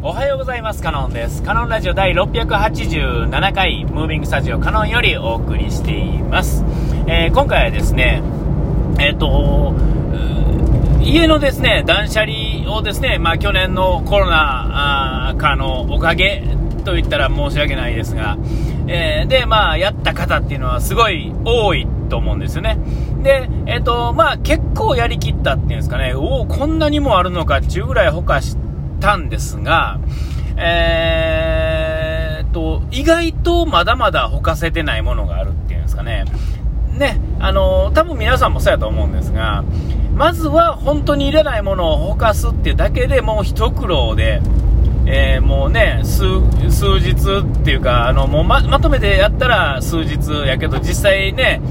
おはようございます。カノンです。カノンラジオ第687回、ムービングスタジオカノンよりお送りしています。えー今回はですね、えっ、と、家のですね、断捨離をですね、まあ去年のコロナあー禍のおかげと言ったら申し訳ないですが、えーで、まあやった方っていうのはすごい多いと思うんですよね。で、えっ、と、まあ結構やりきったっていうんですかね、おお、こんなにもあるのかっていうぐらいほかしてたんですが、えーと、意外とまだまだほかせてないものがあるっていうんですかね。ね、あの多分皆さんもそうやと思うんですが、まずは本当にいらないものをほかすってだけでもう一苦労で、えーもうね、数、数日っていうか、あの、もうま、まとめてやったら数日やけど、実際ね、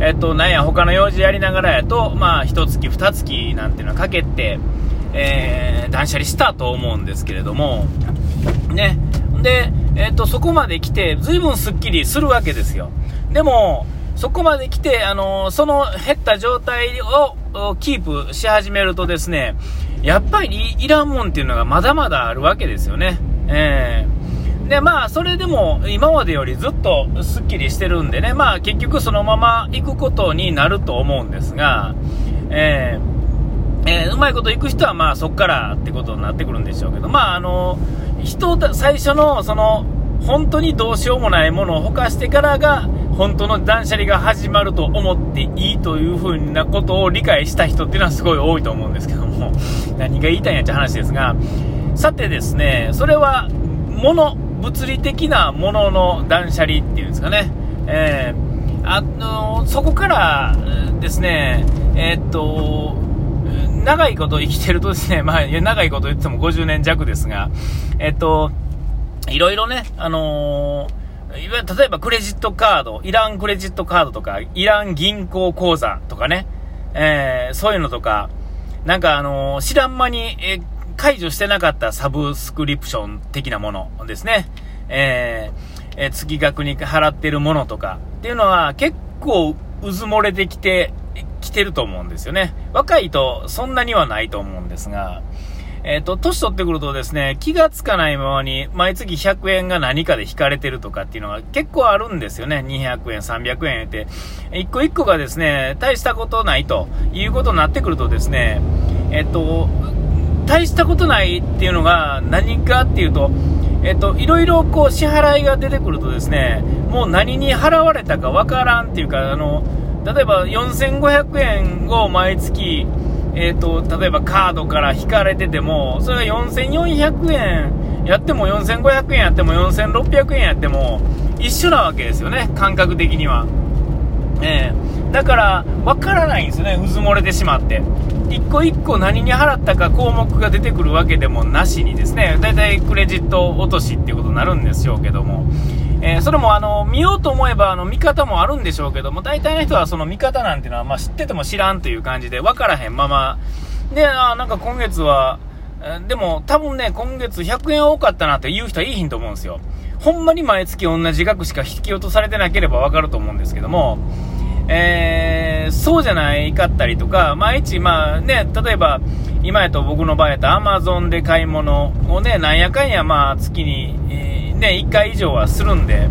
えっと、なんや、他の用事やりながらやと、まあ、一月、二月なんていうのはかけて、えー断捨離したと思うんですけれども、ね。で、えっ、と、そこまで来て、随分スッキリするわけですよ。でも、そこまで来て、あのその減った状態をキープし始めるとですね、やっぱりいらんもんっていうのがまだまだあるわけですよね。えーで、まあ、それでも今までよりずっとスッキリしてるんでね、まあ、結局そのまま行くことになると思うんですが、えーえーうまいこといく人は、まあ、そこからってことになってくるんでしょうけど、まあ、あの、人、最初の、その、本当にどうしようもないものをほかしてからが、本当の断捨離が始まると思っていいというふうなことを理解した人っていうのはすごい多いと思うんですけども、何が言いたいんやって話ですが、さてですね、それは、物、物理的なものの断捨離っていうんですかね。えーあのそこからですね、えーっと、長いこと生きてるとですね、まあ、長いこと言っても50年弱ですが、えっと、いろいろね、あのーいわゆる例えばクレジットカード、イランクレジットカードとか、イラン銀行口座とかね、えーそういうのとか、なんかあのー知らん間に、えー解除してなかったサブスクリプション的なものですね。ええ月額に払ってるものとかっていうのは結構渦漏れてきて、てると思うんですよね。若いとそんなにはないと思うんですが、えっ、と、年取ってくるとですね、気がつかないままに毎月100円が何かで引かれてるとかっていうのが結構あるんですよね。200円、300円って。一個一個がですね、大したことないということになってくるとですね、えっ、と、大したことないっていうのが何かっていうと、えっと、いろいろこう支払いが出てくるとですね、もう何に払われたかわからんっていうか、あの、例えば4500円を毎月、えっと、例えばカードから引かれてても、それが4400円やっても4500円やっても4600円やっても一緒なわけですよね、感覚的には。ええだから、わからないんですよね、渦漏れてしまって。一個一個何に払ったか項目が出てくるわけでもなしにですね、だいたいクレジット落としっていうことになるんでしょうけども、えーそれもあの、見ようと思えばあの、見方もあるんでしょうけども、大体の人はその見方なんていうのは、まあ、知ってても知らんという感じで、わからへんまま、で、あなんか今月は、えーでも多分ね、今月100円多かったなって言う人はいいひんと思うんですよ。ほんまに毎月同じ額しか引き落とされてなければわかると思うんですけども、えーそうじゃないかったりとか、毎日、まあね、例えば、今やと僕の場合やと Amazon で買い物をね、なんやかんや、まあ月に、えーね、1回以上はするんで、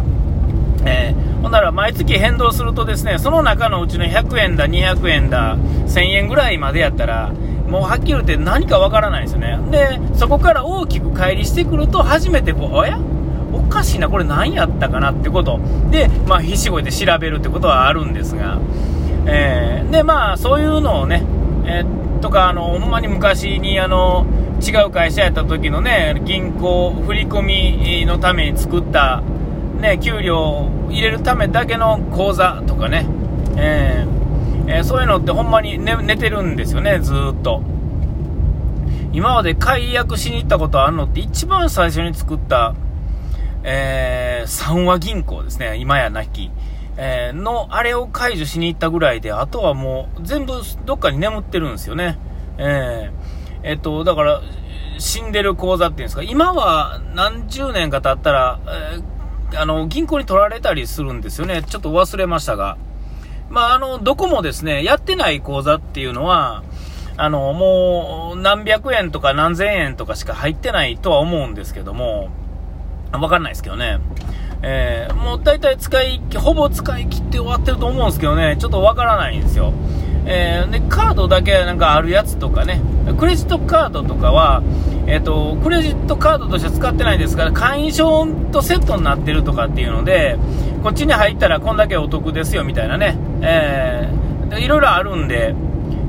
えーほんなら毎月変動するとですね、その中のうちの100円だ、200円だ、1000円ぐらいまでやったら、もうはっきり言って何かわからないですよね。で、そこから大きく乖離してくると、初めてこう、あや？おかしいな、これ何やったかなってこと。で、まあ、必死こいて調べるってことはあるんですが、えーで、まあ、そういうのをね、えーとか、あの、ほんまに昔に、あの、違う会社やった時のね、銀行振り込みのために作った、ね、給料を入れるためだけの口座とかね、えーえーそういうのってほんまに寝寝てるんですよね、ずっと。今まで解約しに行ったことあるのって一番最初に作った、えー、三和銀行ですね、今やなき。えーの、あれを解除しに行ったぐらいで、あとはもう全部どっかに眠ってるんですよね。えーえっと、だから、死んでる口座っていうんですか、今は何十年か経ったら、えーあの、銀行に取られたりするんですよね。ちょっと忘れましたが。まあ、あの、どこもですね、やってない口座っていうのは、あの、もう何百円とか何千円とかしか入ってないとは思うんですけども、わかんないですけどね。えー、もう大体使い、ほぼ使い切って終わってると思うんですけどね、ちょっとわからないんですよ。えー、で、カードだけなんかあるやつとかね、クレジットカードとかは、え、ー、と、クレジットカードとして使ってないですから、会員証とセットになってるとかっていうので、こっちに入ったらこんだけお得ですよみたいなね、えー、いろいろあるんで、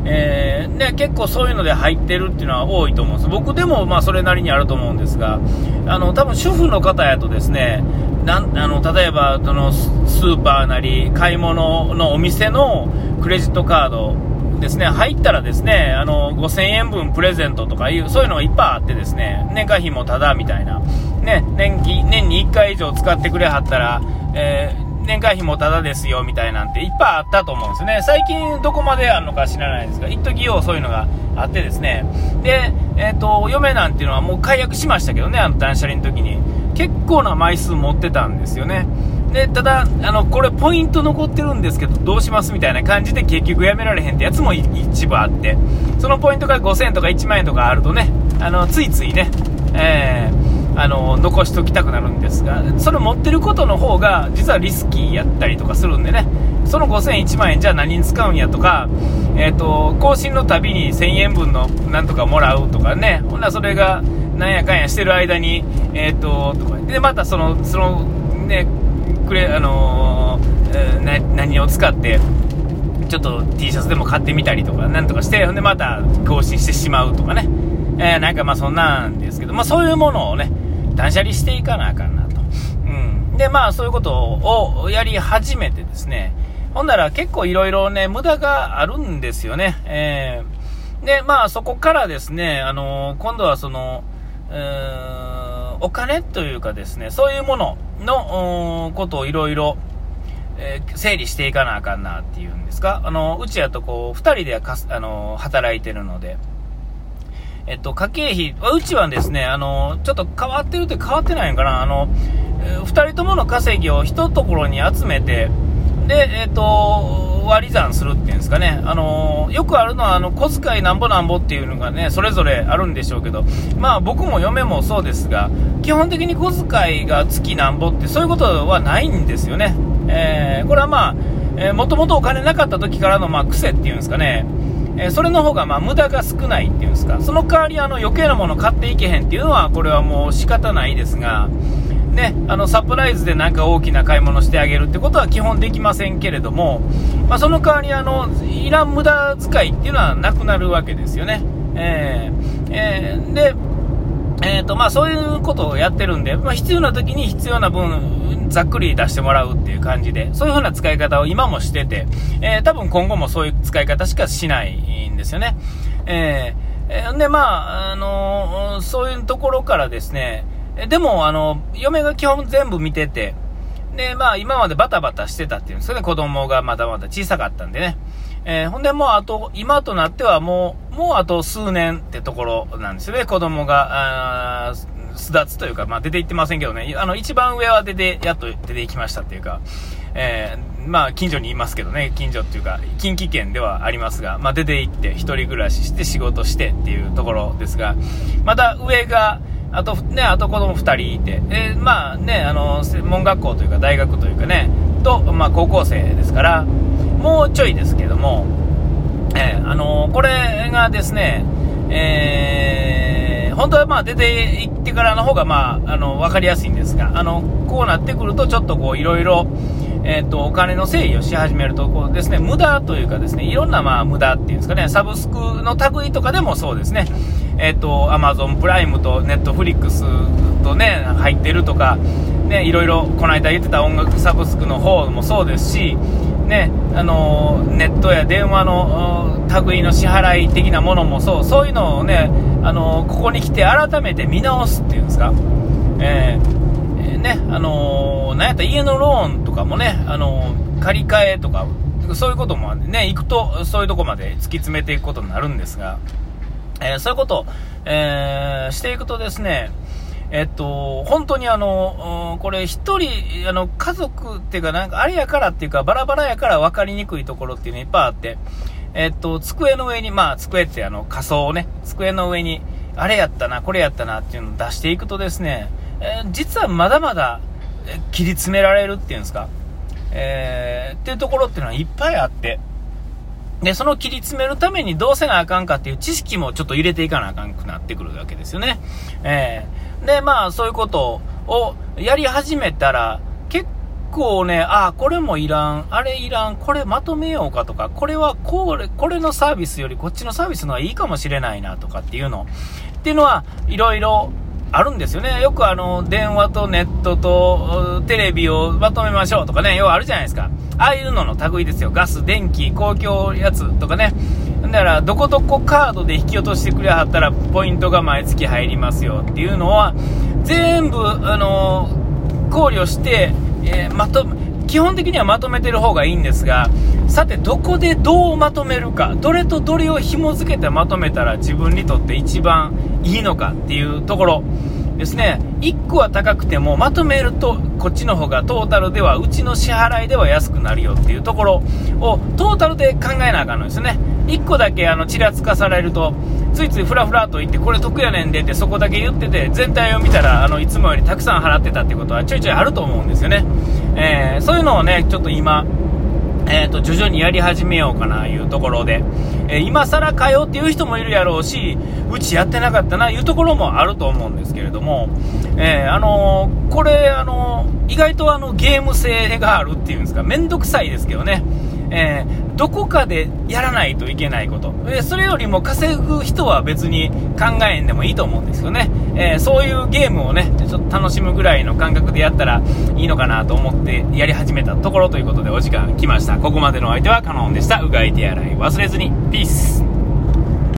えー、ね、結構そういうので入ってるっていうのは多いと思うんです。僕でもまあそれなりにあると思うんですが、あの、多分主婦の方やとですね、なんあの例えばそのスーパーなり買い物のお店のクレジットカードですね入ったらですねあの5000円分プレゼントとかいうそういうのがいっぱいあってですね年会費もただみたいな、ね、年年に1回以上使ってくれはったら、えー年会費もただですよみたいなんていっぱいあったと思うんですね。最近どこまであるのか知らないですが、一時ようそういうのがあってですね。で、えっ、ー、と、嫁なんていうのはもう解約しましたけどね、あの断捨離の時に。結構な枚数持ってたんですよね。で、ただ、あの、これポイント残ってるんですけど、どうしますみたいな感じで結局やめられへんってやつも一部あって、そのポイントが5000円とか1万円とかあるとね、あの、ついついね、えー、あの、残しときたくなるんですが、それ持ってることの方が、実はリスキーやったりとかするんでね、その5000円1万円じゃあ何に使うんやとか、えっ、ー、と、更新のたびに1000円分のなんとかもらうとかね、ほんならそれが、なんやかんやしてる間に、えっ、ー、と、とか、で、またその、その、ね、くれ、あのー、な何を使って、ちょっと T シャツでも買ってみたりとか、なんとかして、ほんでまた更新してしまうとかね。えー、なんかまあそんなんですけど、まあそういうものをね、断捨離していかなあかんなと。うん。で、まあそういうことをやり始めてですね、ほんなら結構いろいろね、無駄があるんですよね。えー、で、まあそこからですね、あのー、今度はその、お金というかですね、そういうもののことをいろいろ整理していかなあかんなっていうんですか、あのうちやとこう2人でかあの働いてるので、えっと、家計費、うちはですね、あのちょっと変わってるって変わってないのかな、あの2人ともの稼ぎを一ところに集めて、で、えっと、割り算するっていうんですかね、あのー、よくあるのは、あの、小遣いなんぼなんぼっていうのがね、それぞれあるんでしょうけど、まあ僕も嫁もそうですが、基本的に小遣いが月なんぼって、そういうことはないんですよね。えー、これはまあ、えー、もともとお金なかった時からの、まあ、癖っていうんですかね、え、それの方がまあ無駄が少ないっていうんですか、その代わりあの余計なもの買っていけへんっていうのは、これはもう仕方ないですが、ね、あのサプライズでなんか大きな買い物してあげるってことは基本できませんけれども、まあ、その代わりあの、いらん無駄遣いっていうのはなくなるわけですよね。えー、えー、で、えーとまあ、そういうことをやってるんで、まあ、必要な時に必要な分、ざっくり出してもらうっていう感じで、そういう風な使い方を今もしてて、えー、多分今後もそういう使い方しかしないんですよね。えー、で、まあ、あのー、そういうところからですね、でも、あの、嫁が基本全部見てて、で、まあ、今までバタバタしてたっていうんですかね、子供がまだまだ小さかったんでね。えー、ほんで、もうあと、今となってはもう、もうあと数年ってところなんですよね、子供が、あ巣立つというか、まあ、出て行ってませんけどね、あの、一番上は出て、やっと出て行きましたっていうか、えー、まあ、近所にいますけどね、近所っていうか、近畿圏ではありますが、まあ、出て行って、一人暮らしして仕事してっていうところですが、また上が、あと、ね、あと子供2人いて、えー、まあね、あの、専門学校というか大学というかね、と、まあ高校生ですから、もうちょいですけども、えー、あのこれがですね、えー、本当はまあ出て行ってからの方がまあ、あの、わかりやすいんですが、あの、こうなってくるとちょっとこういろいろ、えーと、お金の整理をし始めるとこうですね。無駄というかですねいろんなまあ無駄っていうんですかね。サブスクの類とかでもそうですね。えっ、ー、と Amazon プライムと Netflix とね入ってるとかねいろいろこの間言ってた音楽サブスクの方もそうですしねあのネットや電話の類の支払い的なものもそうそういうのをねあのここに来て改めて見直すっていうんですか、えーね、あの、なんやったら家のローンとかもね、あの、借り換えとか、そういうこともね、行くと、そういうとこまで突き詰めていくことになるんですが、えー、そういうことを、えー、していくとですね、えっと、本当にあの、これ一人、あの、家族っていうか、なんかあれやからっていうか、バラバラやから分かりにくいところっていうのいっぱいあって、えっと、机の上に、まあ、机ってあの、仮想をね、机の上に、あれやったな、これやったなっていうのを出していくとですね、えー、実はまだまだ、切り詰められるっていうんですか、えー、っていうところっていうのはいっぱいあって、で、その切り詰めるためにどうせなあかんかっていう知識もちょっと入れていかなあかんくなってくるわけですよね。えー、で、まあ、そういうことをやり始めたら、結構ね、ああ、これもいらん、あれいらん、これまとめようかとか、これはこれ、これのサービスよりこっちのサービスの方がいいかもしれないなとかっていうの、っていうのは、いろいろあるんですよね。よくあの、電話とネットとテレビをまとめましょうとかね、要はあるじゃないですか。ああいうのの類ですよ。ガス、電気、公共やつとかね。だから、どこどこカードで引き落としてくれはったら、ポイントが毎月入りますよっていうのは、全部、あの考慮して、えー、まと、基本的にはまとめてる方がいいんですが、さて、どこでどうまとめるか、どれとどれを紐付けてまとめたら自分にとって一番いいのかっていうところ。ですね、1個は高くてもまとめるとこっちの方がトータルではうちの支払いでは安くなるよっていうところをトータルで考えなあかんのですね1個だけあのちらつかされるとついついフラフラと言ってこれ得やねんでってそこだけ言ってて全体を見たらあのいつもよりたくさん払ってたってことはちょいちょいあると思うんですよね、えー、そういうのをねちょっと今えーと、徐々にやり始めようかないうところで、えー、今更通うっていう人もいるやろうし、うちやってなかったないうところもあると思うんですけれども、えー、あのー、これ、あの意外とあのゲーム性があるっていうんですか、面倒くさいですけどね。えー、どこかでやらないといけないこと、え、それよりも稼ぐ人は別に考えんでもいいと思うんですよね、えー、そういうゲームをねちょっと楽しむぐらいの感覚でやったらいいのかなと思ってやり始めたところということでお時間来ました。ここまでの相手はカノンでした。うがい手洗い忘れずに。ピース